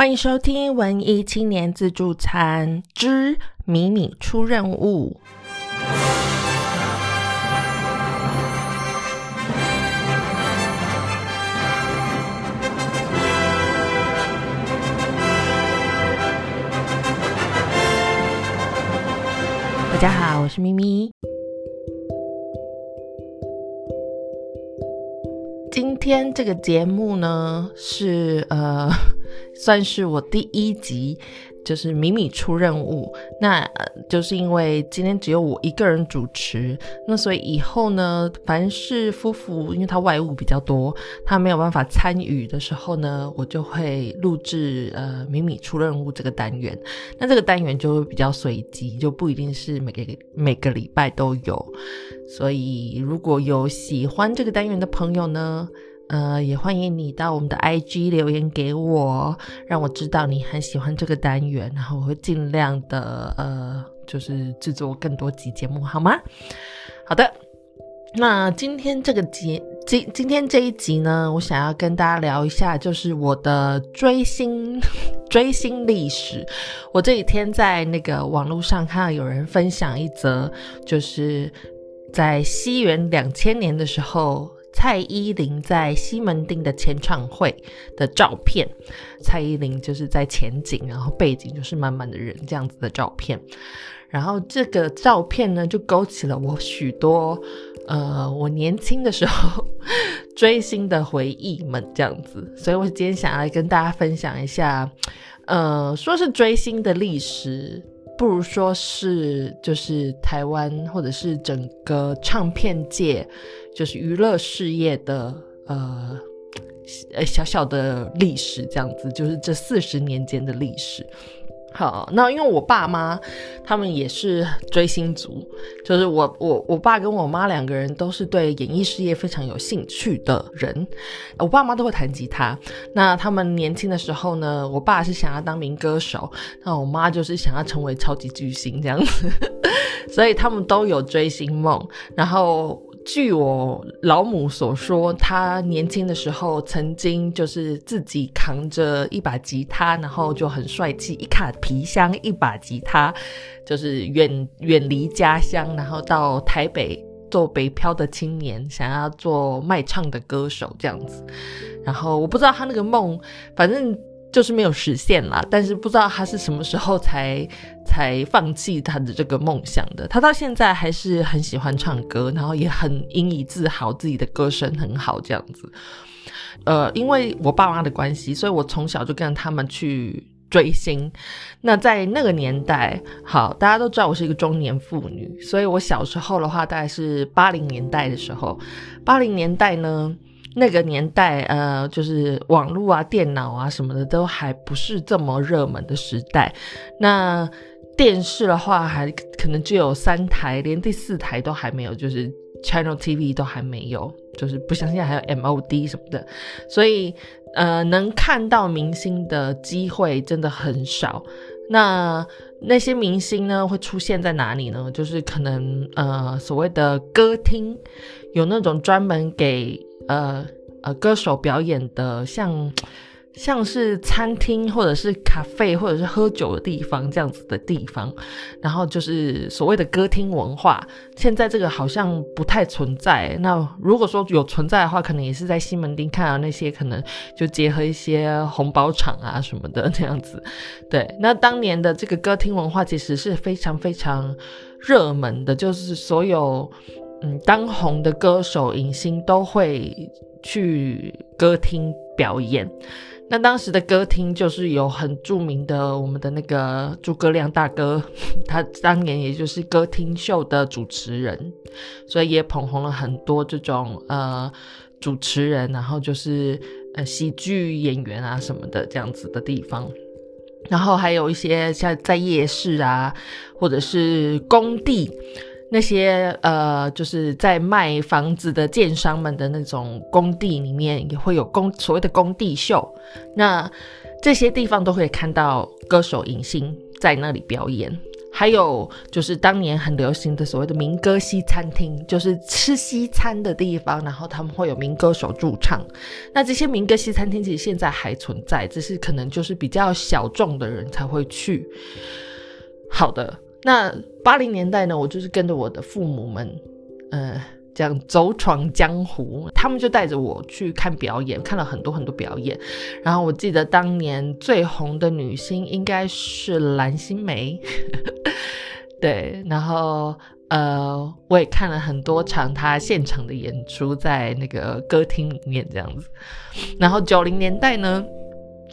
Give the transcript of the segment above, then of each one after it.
欢迎收听文艺青年自助餐之米米出任务。大家好，我是咪咪。今天这个节目呢，是呃，算是我第一集。就是米米出任务，那就是因为今天只有我一个人主持，那所以以后呢，凡是夫妇因为他外务比较多，他没有办法参与的时候呢，我就会录制呃米米出任务这个单元。那这个单元就会比较随机，就不一定是每个每个礼拜都有。所以如果有喜欢这个单元的朋友呢，呃，也欢迎你到我们的 IG 留言给我，让我知道你很喜欢这个单元，然后我会尽量的呃，就是制作更多集节目，好吗？好的，那今天这个节今今天这一集呢，我想要跟大家聊一下，就是我的追星追星历史。我这几天在那个网络上看到有人分享一则，就是在西元两千年的时候。蔡依林在西门町的签唱会的照片，蔡依林就是在前景，然后背景就是满满的人这样子的照片，然后这个照片呢就勾起了我许多呃我年轻的时候 追星的回忆们这样子，所以我今天想要跟大家分享一下，呃，说是追星的历史。不如说是，就是台湾或者是整个唱片界，就是娱乐事业的呃呃小小的历史，这样子，就是这四十年间的历史。好，那因为我爸妈他们也是追星族，就是我我我爸跟我妈两个人都是对演艺事业非常有兴趣的人。我爸妈都会弹吉他，那他们年轻的时候呢，我爸是想要当名歌手，那我妈就是想要成为超级巨星这样子，所以他们都有追星梦，然后。据我老母所说，她年轻的时候曾经就是自己扛着一把吉他，然后就很帅气，一卡皮箱，一把吉他，就是远远离家乡，然后到台北做北漂的青年，想要做卖唱的歌手这样子。然后我不知道他那个梦，反正。就是没有实现啦，但是不知道他是什么时候才才放弃他的这个梦想的。他到现在还是很喜欢唱歌，然后也很引以自豪，自己的歌声很好这样子。呃，因为我爸妈的关系，所以我从小就跟着他们去追星。那在那个年代，好，大家都知道我是一个中年妇女，所以我小时候的话，大概是八零年代的时候。八零年代呢？那个年代，呃，就是网络啊、电脑啊什么的都还不是这么热门的时代。那电视的话，还可能只有三台，连第四台都还没有，就是 Channel TV 都还没有，就是不像现在还有 MOD 什么的。所以，呃，能看到明星的机会真的很少。那那些明星呢，会出现在哪里呢？就是可能，呃，所谓的歌厅，有那种专门给。呃呃，歌手表演的像像是餐厅或者是咖啡或者是喝酒的地方这样子的地方，然后就是所谓的歌厅文化，现在这个好像不太存在。那如果说有存在的话，可能也是在西门町看到那些可能就结合一些红包场啊什么的这样子。对，那当年的这个歌厅文化其实是非常非常热门的，就是所有。嗯，当红的歌手、影星都会去歌厅表演。那当时的歌厅就是有很著名的我们的那个诸葛亮大哥，他当年也就是歌厅秀的主持人，所以也捧红了很多这种呃主持人，然后就是呃喜剧演员啊什么的这样子的地方。然后还有一些像在夜市啊，或者是工地。那些呃，就是在卖房子的建商们的那种工地里面，也会有工所谓的工地秀。那这些地方都可以看到歌手影星在那里表演。还有就是当年很流行的所谓的民歌西餐厅，就是吃西餐的地方，然后他们会有民歌手驻唱。那这些民歌西餐厅其实现在还存在，只是可能就是比较小众的人才会去。好的，那八零年代呢，我就是跟着我的父母们，呃。这样走闯江湖，他们就带着我去看表演，看了很多很多表演。然后我记得当年最红的女星应该是蓝心湄，对。然后呃，我也看了很多场她现场的演出，在那个歌厅里面这样子。然后九零年代呢？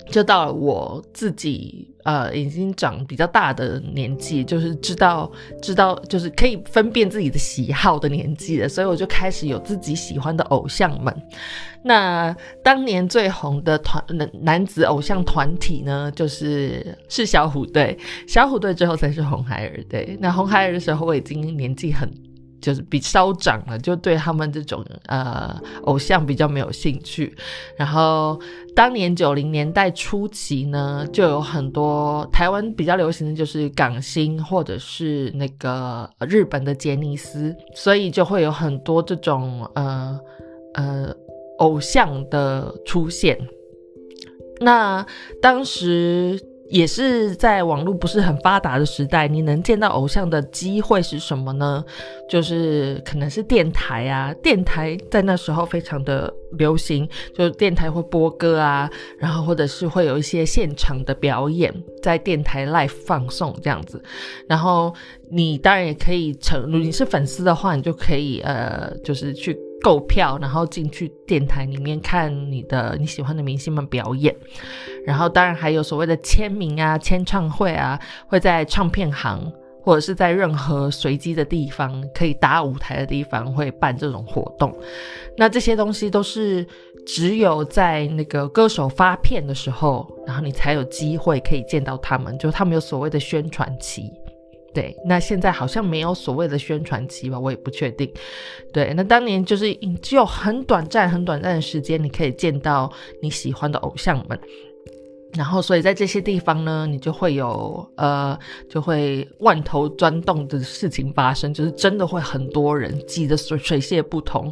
就到了我自己呃已经长比较大的年纪，就是知道知道就是可以分辨自己的喜好的年纪了，所以我就开始有自己喜欢的偶像们。那当年最红的团男男子偶像团体呢，就是是小虎队，小虎队之后才是红孩儿队。那红孩儿的时候我已经年纪很。就是比稍长了，就对他们这种呃偶像比较没有兴趣。然后当年九零年代初期呢，就有很多台湾比较流行的就是港星或者是那个日本的杰尼斯，所以就会有很多这种呃呃偶像的出现。那当时。也是在网络不是很发达的时代，你能见到偶像的机会是什么呢？就是可能是电台啊，电台在那时候非常的流行，就电台会播歌啊，然后或者是会有一些现场的表演，在电台 live 放送这样子。然后你当然也可以成，你是粉丝的话，你就可以呃，就是去。购票，然后进去电台里面看你的你喜欢的明星们表演，然后当然还有所谓的签名啊、签唱会啊，会在唱片行或者是在任何随机的地方可以搭舞台的地方会办这种活动。那这些东西都是只有在那个歌手发片的时候，然后你才有机会可以见到他们，就他们有所谓的宣传期。对，那现在好像没有所谓的宣传期吧，我也不确定。对，那当年就是只有很短暂、很短暂的时间，你可以见到你喜欢的偶像们。然后，所以在这些地方呢，你就会有呃，就会万头钻洞的事情发生，就是真的会很多人挤得水水泄不通。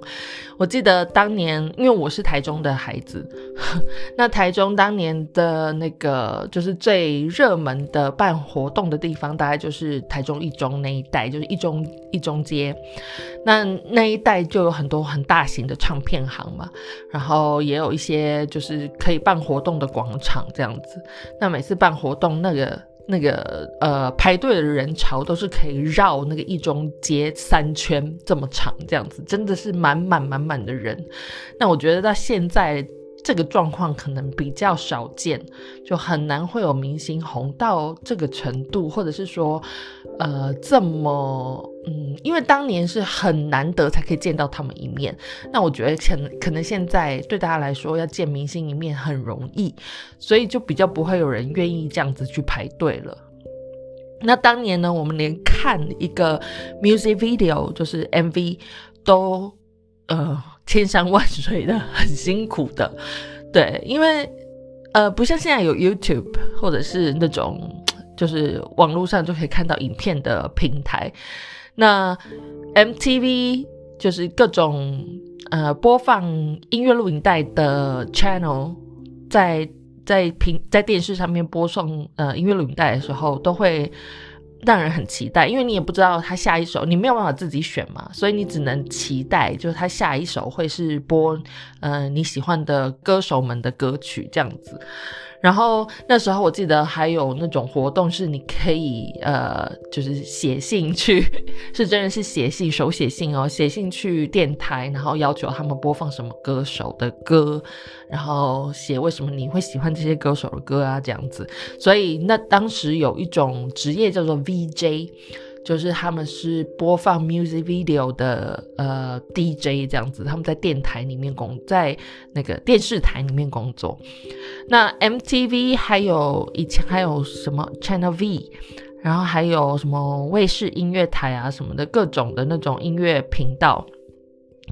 我记得当年，因为我是台中的孩子，那台中当年的那个就是最热门的办活动的地方，大概就是台中一中那一带，就是一中一中街。那那一带就有很多很大型的唱片行嘛，然后也有一些就是可以办活动的广场这样。样子，那每次办活动，那个那个呃排队的人潮都是可以绕那个一中街三圈这么长，这样子真的是满满满满的人。那我觉得到现在。这个状况可能比较少见，就很难会有明星红到这个程度，或者是说，呃，这么，嗯，因为当年是很难得才可以见到他们一面。那我觉得可能可能现在对大家来说要见明星一面很容易，所以就比较不会有人愿意这样子去排队了。那当年呢，我们连看一个 music video 就是 MV 都，呃。千山万水的，很辛苦的，对，因为呃，不像现在有 YouTube 或者是那种就是网络上就可以看到影片的平台，那 MTV 就是各种呃播放音乐录影带的 channel，在在平在电视上面播送呃音乐录影带的时候都会。让人很期待，因为你也不知道他下一首，你没有办法自己选嘛，所以你只能期待，就是他下一首会是播，呃，你喜欢的歌手们的歌曲这样子。然后那时候我记得还有那种活动是你可以呃，就是写信去，是真的是写信手写信哦，写信去电台，然后要求他们播放什么歌手的歌，然后写为什么你会喜欢这些歌手的歌啊这样子。所以那当时有一种职业叫做 VJ。就是他们是播放 music video 的呃 DJ 这样子，他们在电台里面工，在那个电视台里面工作。那 MTV 还有以前还有什么 Channel V，然后还有什么卫视音乐台啊什么的各种的那种音乐频道，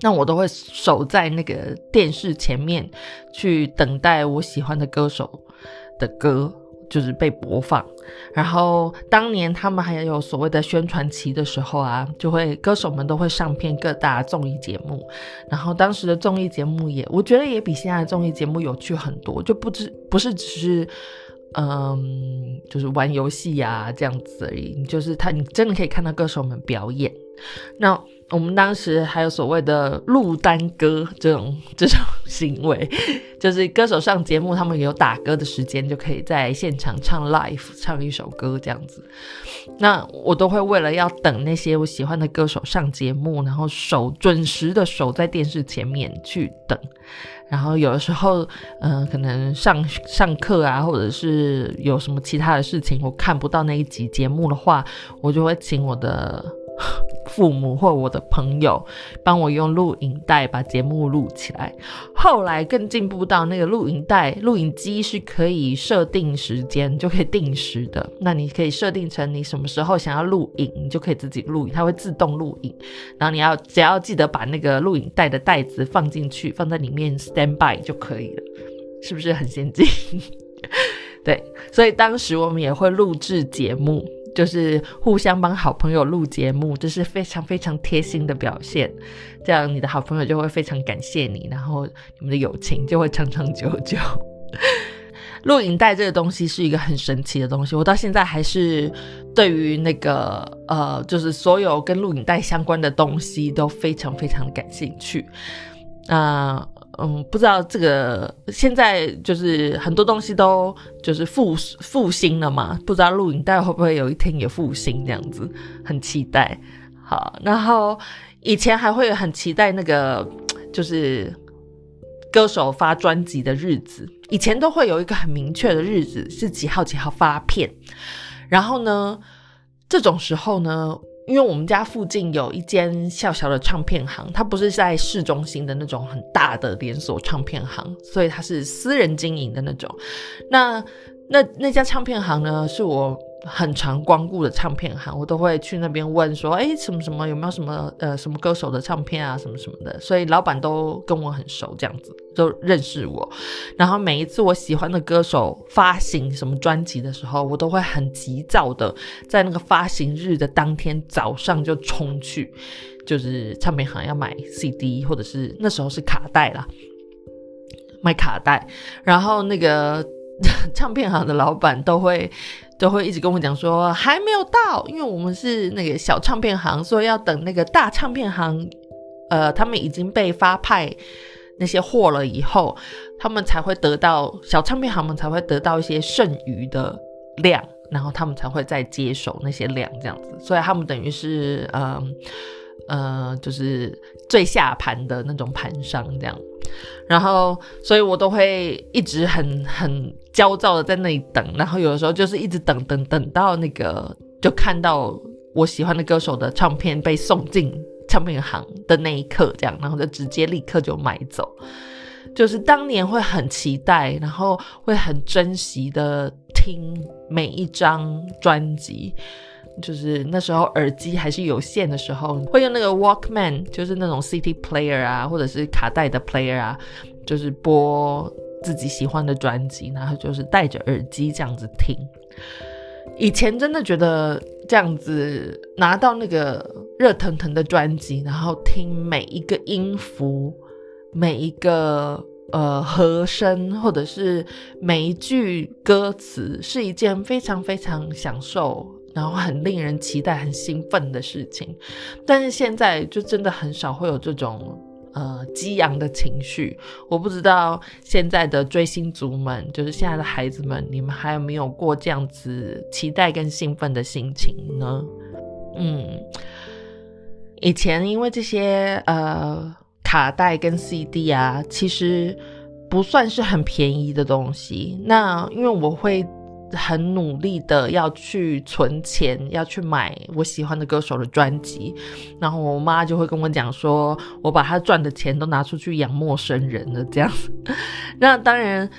那我都会守在那个电视前面去等待我喜欢的歌手的歌。就是被播放。然后当年他们还有所谓的宣传期的时候啊，就会歌手们都会上片各大综艺节目。然后当时的综艺节目也，我觉得也比现在的综艺节目有趣很多，就不只不是只是。嗯，就是玩游戏呀这样子而已。就是他，你真的可以看到歌手们表演。那我们当时还有所谓的录单歌这种这种行为，就是歌手上节目，他们有打歌的时间，就可以在现场唱 live 唱一首歌这样子。那我都会为了要等那些我喜欢的歌手上节目，然后守准时的守在电视前面去等。然后有的时候，嗯，可能上上课啊，或者是有什么其他的事情，我看不到那一集节目的话，我就会请我的。父母或我的朋友帮我用录影带把节目录起来。后来更进步到那个录影带、录影机是可以设定时间，就可以定时的。那你可以设定成你什么时候想要录影，你就可以自己录影，它会自动录影。然后你要只要记得把那个录影带的袋子放进去，放在里面 stand by 就可以了。是不是很先进？对，所以当时我们也会录制节目。就是互相帮好朋友录节目，这是非常非常贴心的表现。这样你的好朋友就会非常感谢你，然后你们的友情就会长长久久。录影带这个东西是一个很神奇的东西，我到现在还是对于那个呃，就是所有跟录影带相关的东西都非常非常感兴趣。那。嗯，不知道这个现在就是很多东西都就是复复兴了嘛，不知道录影带会不会有一天也复兴这样子，很期待。好，然后以前还会很期待那个就是歌手发专辑的日子，以前都会有一个很明确的日子是几号几号发片，然后呢，这种时候呢。因为我们家附近有一间小小的唱片行，它不是在市中心的那种很大的连锁唱片行，所以它是私人经营的那种。那那那家唱片行呢，是我。很常光顾的唱片行，我都会去那边问说，哎，什么什么有没有什么呃什么歌手的唱片啊，什么什么的。所以老板都跟我很熟，这样子都认识我。然后每一次我喜欢的歌手发行什么专辑的时候，我都会很急躁的在那个发行日的当天早上就冲去，就是唱片行要买 CD，或者是那时候是卡带啦，买卡带。然后那个 唱片行的老板都会。都会一直跟我讲说还没有到，因为我们是那个小唱片行，所以要等那个大唱片行，呃，他们已经被发派那些货了以后，他们才会得到小唱片行们才会得到一些剩余的量，然后他们才会再接手那些量这样子，所以他们等于是嗯，呃就是最下盘的那种盘商这样。然后，所以我都会一直很很焦躁的在那里等，然后有的时候就是一直等等等到那个就看到我喜欢的歌手的唱片被送进唱片行的那一刻，这样，然后就直接立刻就买走。就是当年会很期待，然后会很珍惜的听每一张专辑。就是那时候耳机还是有线的时候，会用那个 Walkman，就是那种 CD player 啊，或者是卡带的 player 啊，就是播自己喜欢的专辑，然后就是戴着耳机这样子听。以前真的觉得这样子拿到那个热腾腾的专辑，然后听每一个音符、每一个呃和声，或者是每一句歌词，是一件非常非常享受。然后很令人期待、很兴奋的事情，但是现在就真的很少会有这种呃激昂的情绪。我不知道现在的追星族们，就是现在的孩子们，你们还有没有过这样子期待跟兴奋的心情呢？嗯，以前因为这些呃卡带跟 CD 啊，其实不算是很便宜的东西。那因为我会。很努力的要去存钱，要去买我喜欢的歌手的专辑，然后我妈就会跟我讲说，我把她赚的钱都拿出去养陌生人了，这样。那当然，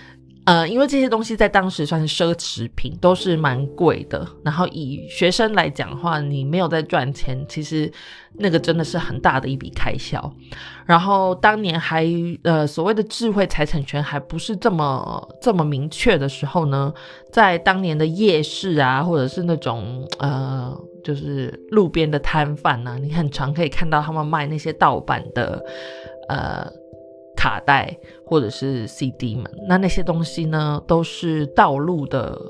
呃，因为这些东西在当时算是奢侈品，都是蛮贵的。然后以学生来讲的话，你没有在赚钱，其实那个真的是很大的一笔开销。然后当年还呃所谓的智慧财产权还不是这么这么明确的时候呢，在当年的夜市啊，或者是那种呃就是路边的摊贩呐，你很常可以看到他们卖那些盗版的呃。卡带或者是 CD 们，那那些东西呢，都是道路的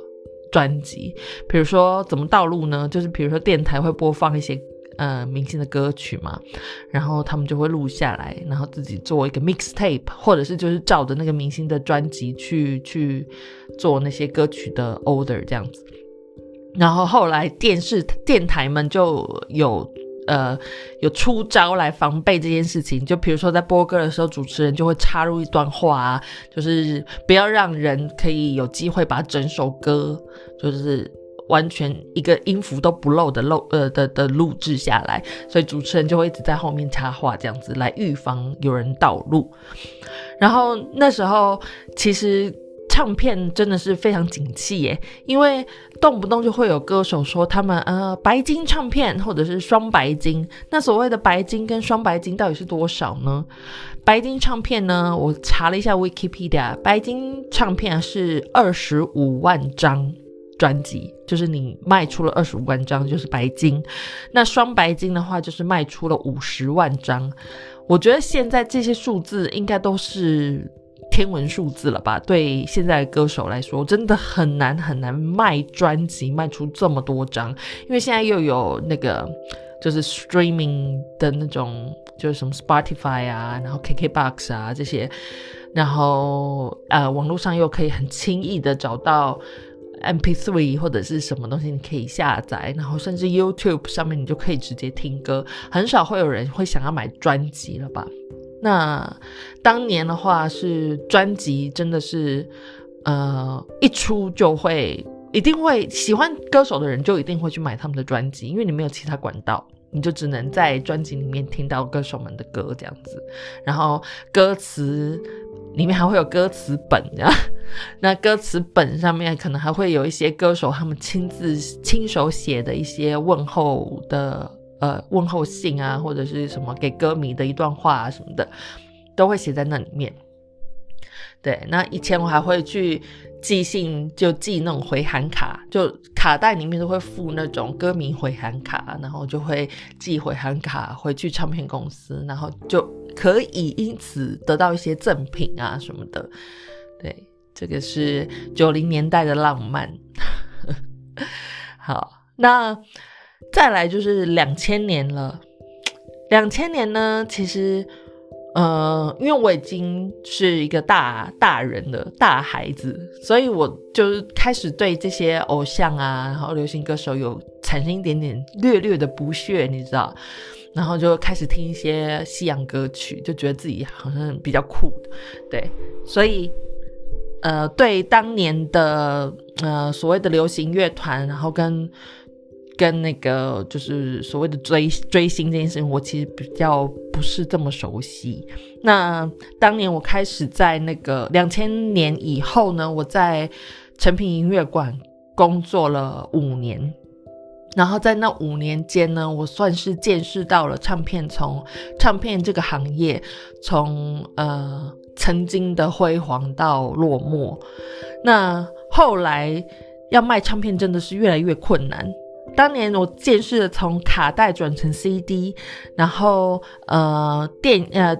专辑。比如说怎么道路呢？就是比如说电台会播放一些呃明星的歌曲嘛，然后他们就会录下来，然后自己做一个 mixtape，或者是就是照着那个明星的专辑去去做那些歌曲的 order 这样子。然后后来电视电台们就有。呃，有出招来防备这件事情，就比如说在播歌的时候，主持人就会插入一段话啊，就是不要让人可以有机会把整首歌就是完全一个音符都不漏的漏呃的的录制下来，所以主持人就会一直在后面插话，这样子来预防有人盗录。然后那时候其实。唱片真的是非常景气耶，因为动不动就会有歌手说他们呃白金唱片或者是双白金。那所谓的白金跟双白金到底是多少呢？白金唱片呢，我查了一下 Wikipedia，白金唱片是二十五万张专辑，就是你卖出了二十五万张就是白金。那双白金的话就是卖出了五十万张。我觉得现在这些数字应该都是。天文数字了吧？对现在歌手来说，真的很难很难卖专辑，卖出这么多张。因为现在又有那个就是 streaming 的那种，就是什么 Spotify 啊，然后 KKBox 啊这些，然后呃网络上又可以很轻易的找到 MP3 或者是什么东西你可以下载，然后甚至 YouTube 上面你就可以直接听歌，很少会有人会想要买专辑了吧？那当年的话是专辑，真的是，呃，一出就会，一定会喜欢歌手的人就一定会去买他们的专辑，因为你没有其他管道，你就只能在专辑里面听到歌手们的歌这样子。然后歌词里面还会有歌词本，那歌词本上面可能还会有一些歌手他们亲自亲手写的一些问候的。呃，问候信啊，或者是什么给歌迷的一段话啊，什么的，都会写在那里面。对，那以前我还会去寄信，就寄那种回函卡，就卡带里面都会附那种歌迷回函卡，然后就会寄回函卡回去唱片公司，然后就可以因此得到一些赠品啊什么的。对，这个是九零年代的浪漫。好，那。再来就是两千年了，两千年呢，其实，呃，因为我已经是一个大大人了，大孩子，所以我就开始对这些偶像啊，然后流行歌手有产生一点点略略的不屑，你知道，然后就开始听一些西洋歌曲，就觉得自己好像比较酷，对，所以，呃，对当年的呃所谓的流行乐团，然后跟跟那个就是所谓的追追星这件事情，我其实比较不是这么熟悉。那当年我开始在那个两千年以后呢，我在成品音乐馆工作了五年，然后在那五年间呢，我算是见识到了唱片从唱片这个行业从呃曾经的辉煌到落寞。那后来要卖唱片真的是越来越困难。当年我见识了从卡带转成 CD，然后呃电呃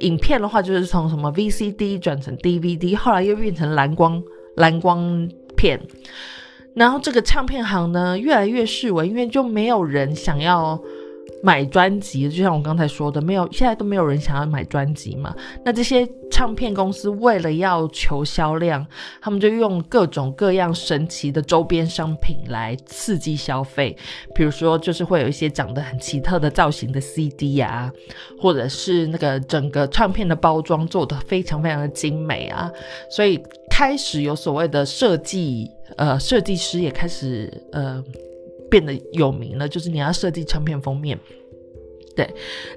影片的话就是从什么 VCD 转成 DVD，后来又变成蓝光蓝光片，然后这个唱片行呢越来越式微，因为就没有人想要。买专辑，就像我刚才说的，没有，现在都没有人想要买专辑嘛。那这些唱片公司为了要求销量，他们就用各种各样神奇的周边商品来刺激消费。比如说，就是会有一些长得很奇特的造型的 CD 啊，或者是那个整个唱片的包装做的非常非常的精美啊。所以开始有所谓的设计，呃，设计师也开始呃。变得有名了，就是你要设计唱片封面，对，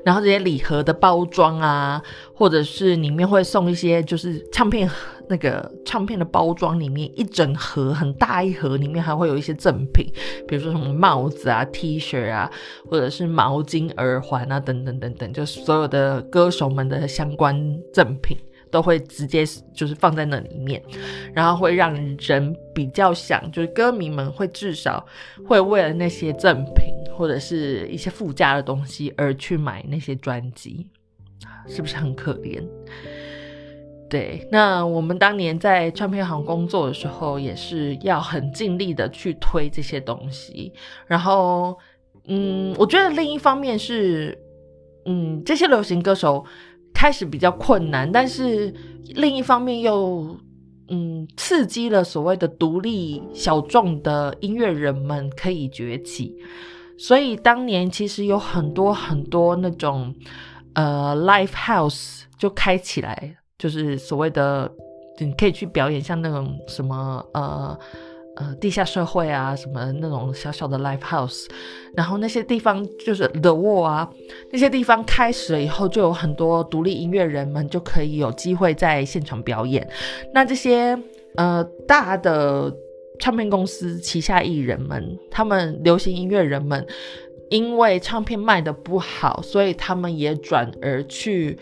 然后这些礼盒的包装啊，或者是里面会送一些就是唱片那个唱片的包装里面一整盒很大一盒，里面还会有一些赠品，比如说什么帽子啊、T 恤啊，或者是毛巾、耳环啊等等等等，就所有的歌手们的相关赠品都会直接就是放在那里面，然后会让人比较想，就是歌迷们会至少会为了那些赠品或者是一些附加的东西而去买那些专辑，是不是很可怜？对，那我们当年在唱片行工作的时候，也是要很尽力的去推这些东西。然后，嗯，我觉得另一方面是，嗯，这些流行歌手开始比较困难，但是另一方面又，嗯，刺激了所谓的独立小众的音乐人们可以崛起。所以当年其实有很多很多那种，呃，live house 就开起来。就是所谓的，你可以去表演，像那种什么呃呃地下社会啊，什么那种小小的 live house，然后那些地方就是 the wall 啊，那些地方开始了以后，就有很多独立音乐人们就可以有机会在现场表演。那这些呃大的唱片公司旗下艺人们，他们流行音乐人们，因为唱片卖的不好，所以他们也转而去。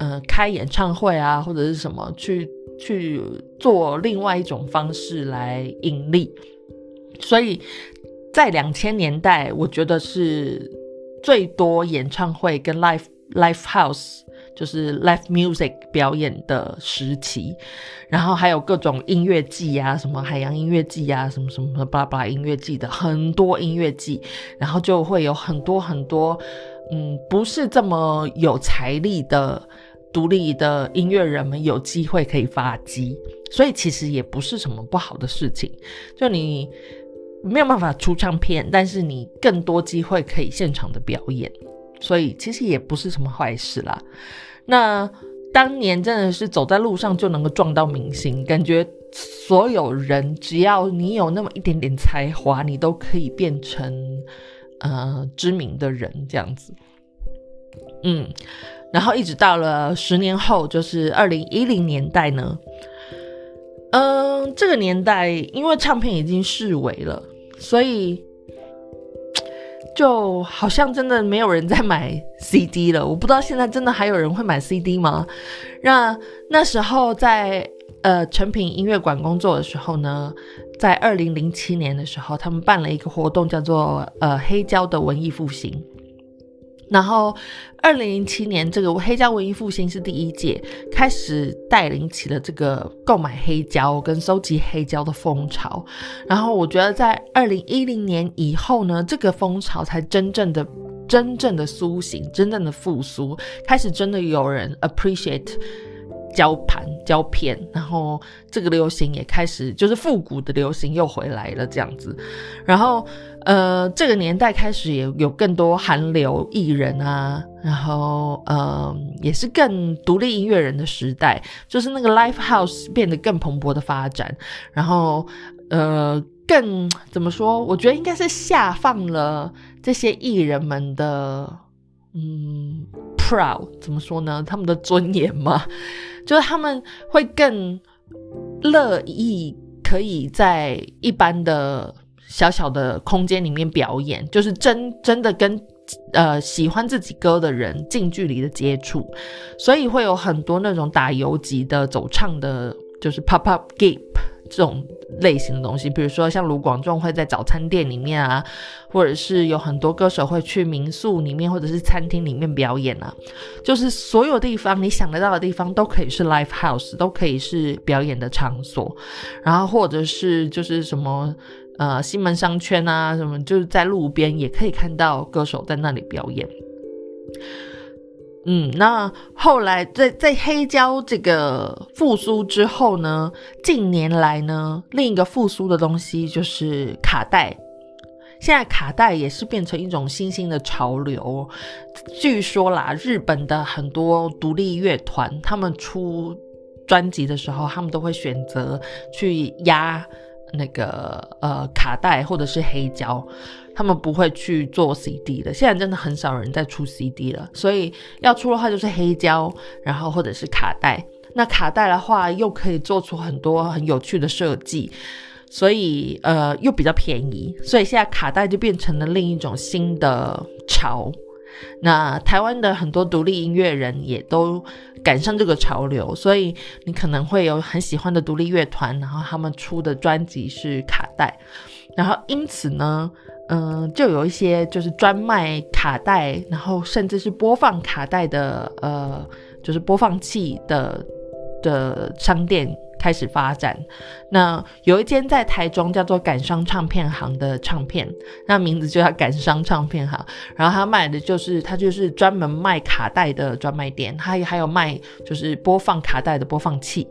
呃，开演唱会啊，或者是什么，去去做另外一种方式来盈利。所以在两千年代，我觉得是最多演唱会跟 live live house，就是 live music 表演的时期。然后还有各种音乐季啊，什么海洋音乐季啊，什么什么巴拉巴拉音乐季的很多音乐季，然后就会有很多很多，嗯，不是这么有财力的。独立的音乐人们有机会可以发迹，所以其实也不是什么不好的事情。就你没有办法出唱片，但是你更多机会可以现场的表演，所以其实也不是什么坏事啦。那当年真的是走在路上就能够撞到明星，感觉所有人只要你有那么一点点才华，你都可以变成呃知名的人这样子。嗯。然后一直到了十年后，就是二零一零年代呢，嗯，这个年代因为唱片已经式微了，所以就好像真的没有人在买 CD 了。我不知道现在真的还有人会买 CD 吗？那那时候在呃成品音乐馆工作的时候呢，在二零零七年的时候，他们办了一个活动，叫做呃黑胶的文艺复兴。然后，二零零七年，这个黑胶文艺复兴是第一届，开始带领起了这个购买黑胶跟收集黑胶的风潮。然后，我觉得在二零一零年以后呢，这个风潮才真正的、真正的苏醒，真正的复苏，开始真的有人 appreciate。胶盘、胶片，然后这个流行也开始，就是复古的流行又回来了这样子。然后，呃，这个年代开始也有更多韩流艺人啊，然后，呃，也是更独立音乐人的时代，就是那个 live house 变得更蓬勃的发展。然后，呃，更怎么说？我觉得应该是下放了这些艺人们的。嗯，proud 怎么说呢？他们的尊严嘛，就是他们会更乐意可以在一般的小小的空间里面表演，就是真真的跟呃喜欢自己歌的人近距离的接触，所以会有很多那种打游击的走唱的，就是 pop up gap。这种类型的东西，比如说像卢广仲会在早餐店里面啊，或者是有很多歌手会去民宿里面或者是餐厅里面表演啊，就是所有地方你想得到的地方都可以是 live house，都可以是表演的场所，然后或者是就是什么呃西门商圈啊，什么就是在路边也可以看到歌手在那里表演。嗯，那后来在在黑胶这个复苏之后呢，近年来呢，另一个复苏的东西就是卡带。现在卡带也是变成一种新兴的潮流。据说啦，日本的很多独立乐团，他们出专辑的时候，他们都会选择去压那个呃卡带或者是黑胶。他们不会去做 CD 的，现在真的很少人在出 CD 了，所以要出的话就是黑胶，然后或者是卡带。那卡带的话，又可以做出很多很有趣的设计，所以呃又比较便宜，所以现在卡带就变成了另一种新的潮。那台湾的很多独立音乐人也都赶上这个潮流，所以你可能会有很喜欢的独立乐团，然后他们出的专辑是卡带，然后因此呢，嗯，就有一些就是专卖卡带，然后甚至是播放卡带的，呃，就是播放器的的商店。开始发展，那有一间在台中叫做感伤唱片行的唱片，那名字就叫感伤唱片行。然后他卖的就是他就是专门卖卡带的专卖店，他还有卖就是播放卡带的播放器。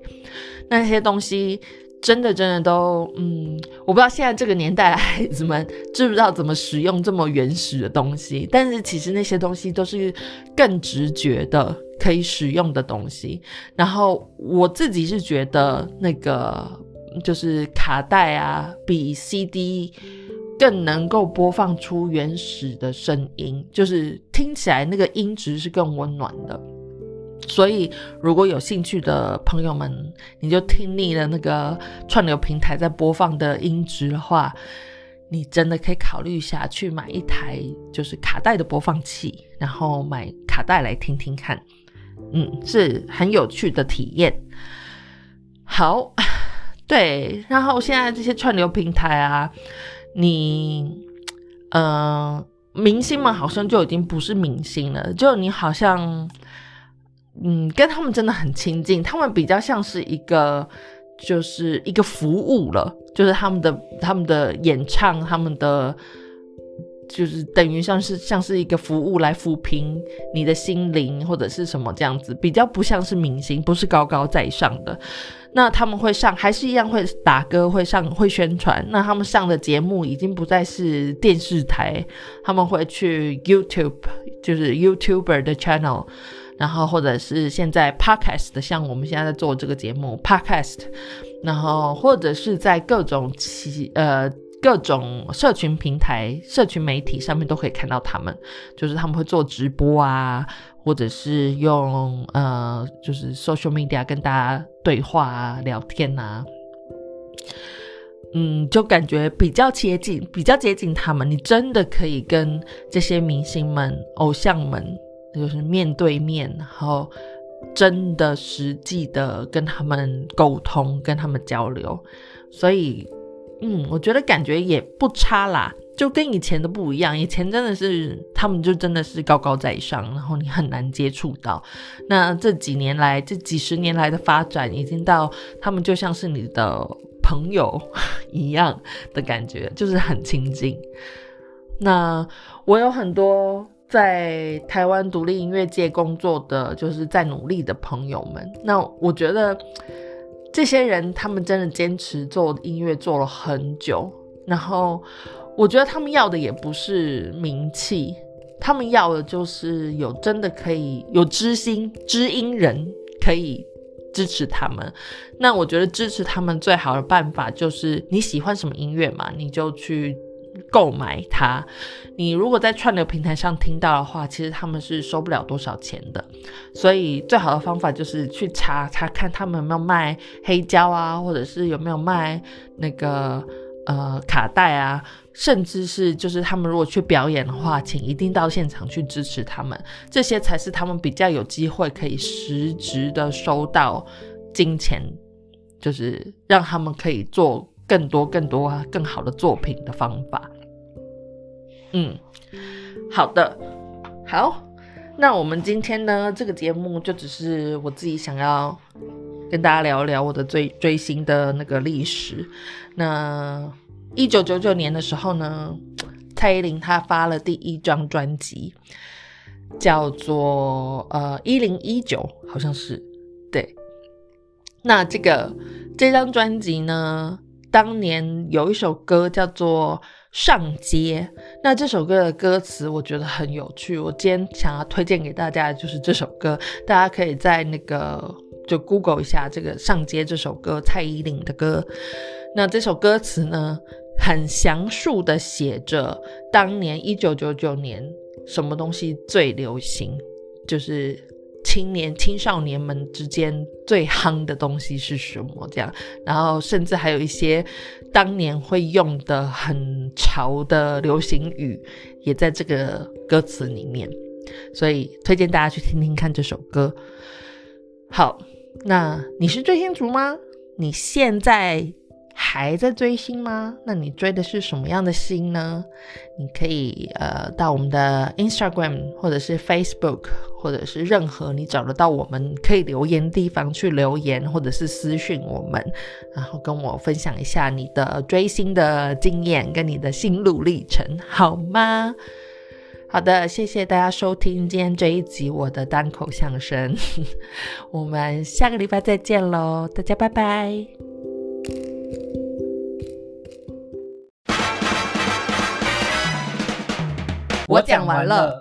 那些东西真的真的都，嗯，我不知道现在这个年代的孩子们知不知道怎么使用这么原始的东西，但是其实那些东西都是更直觉的。可以使用的东西，然后我自己是觉得那个就是卡带啊，比 CD 更能够播放出原始的声音，就是听起来那个音质是更温暖的。所以如果有兴趣的朋友们，你就听腻了那个串流平台在播放的音质的话，你真的可以考虑一下去买一台就是卡带的播放器，然后买卡带来听听看。嗯，是很有趣的体验。好，对，然后现在这些串流平台啊，你，呃，明星们好像就已经不是明星了，就你好像，嗯，跟他们真的很亲近，他们比较像是一个，就是一个服务了，就是他们的他们的演唱，他们的。就是等于像是像是一个服务来抚平你的心灵或者是什么这样子，比较不像是明星，不是高高在上的。那他们会上还是一样会打歌，会上会宣传。那他们上的节目已经不再是电视台，他们会去 YouTube，就是 YouTuber 的 channel，然后或者是现在 Podcast 的，像我们现在在做这个节目 Podcast，然后或者是在各种其呃。各种社群平台、社群媒体上面都可以看到他们，就是他们会做直播啊，或者是用呃，就是 social media 跟大家对话啊、聊天啊，嗯，就感觉比较接近，比较接近他们。你真的可以跟这些明星们、偶像们，就是面对面，然后真的实际的跟他们沟通、跟他们交流，所以。嗯，我觉得感觉也不差啦，就跟以前的不一样。以前真的是他们就真的是高高在上，然后你很难接触到。那这几年来，这几十年来的发展，已经到他们就像是你的朋友 一样的感觉，就是很亲近。那我有很多在台湾独立音乐界工作的，就是在努力的朋友们。那我觉得。这些人，他们真的坚持做音乐做了很久，然后我觉得他们要的也不是名气，他们要的就是有真的可以有知心知音人可以支持他们。那我觉得支持他们最好的办法就是你喜欢什么音乐嘛，你就去。购买它，你如果在串流平台上听到的话，其实他们是收不了多少钱的。所以最好的方法就是去查查看他们有没有卖黑胶啊，或者是有没有卖那个呃卡带啊，甚至是就是他们如果去表演的话，请一定到现场去支持他们，这些才是他们比较有机会可以实质的收到金钱，就是让他们可以做。更多、更多、更好的作品的方法。嗯，好的，好，那我们今天呢，这个节目就只是我自己想要跟大家聊聊我的追追星的那个历史。那一九九九年的时候呢，蔡依林她发了第一张专辑，叫做呃一零一九，好像是对。那这个这张专辑呢？当年有一首歌叫做《上街》，那这首歌的歌词我觉得很有趣。我今天想要推荐给大家的就是这首歌，大家可以在那个就 Google 一下这个《上街》这首歌，蔡依林的歌。那这首歌词呢，很详述的写着当年一九九九年什么东西最流行，就是青年、青少年们之间最夯的东西是什么？这样，然后甚至还有一些当年会用的很潮的流行语，也在这个歌词里面。所以推荐大家去听听看这首歌。好，那你是追星族吗？你现在？还在追星吗？那你追的是什么样的星呢？你可以呃到我们的 Instagram 或者是 Facebook 或者是任何你找得到我们可以留言的地方去留言，或者是私讯我们，然后跟我分享一下你的追星的经验跟你的心路历程，好吗？好的，谢谢大家收听今天这一集我的单口相声，我们下个礼拜再见喽，大家拜拜。我讲完了。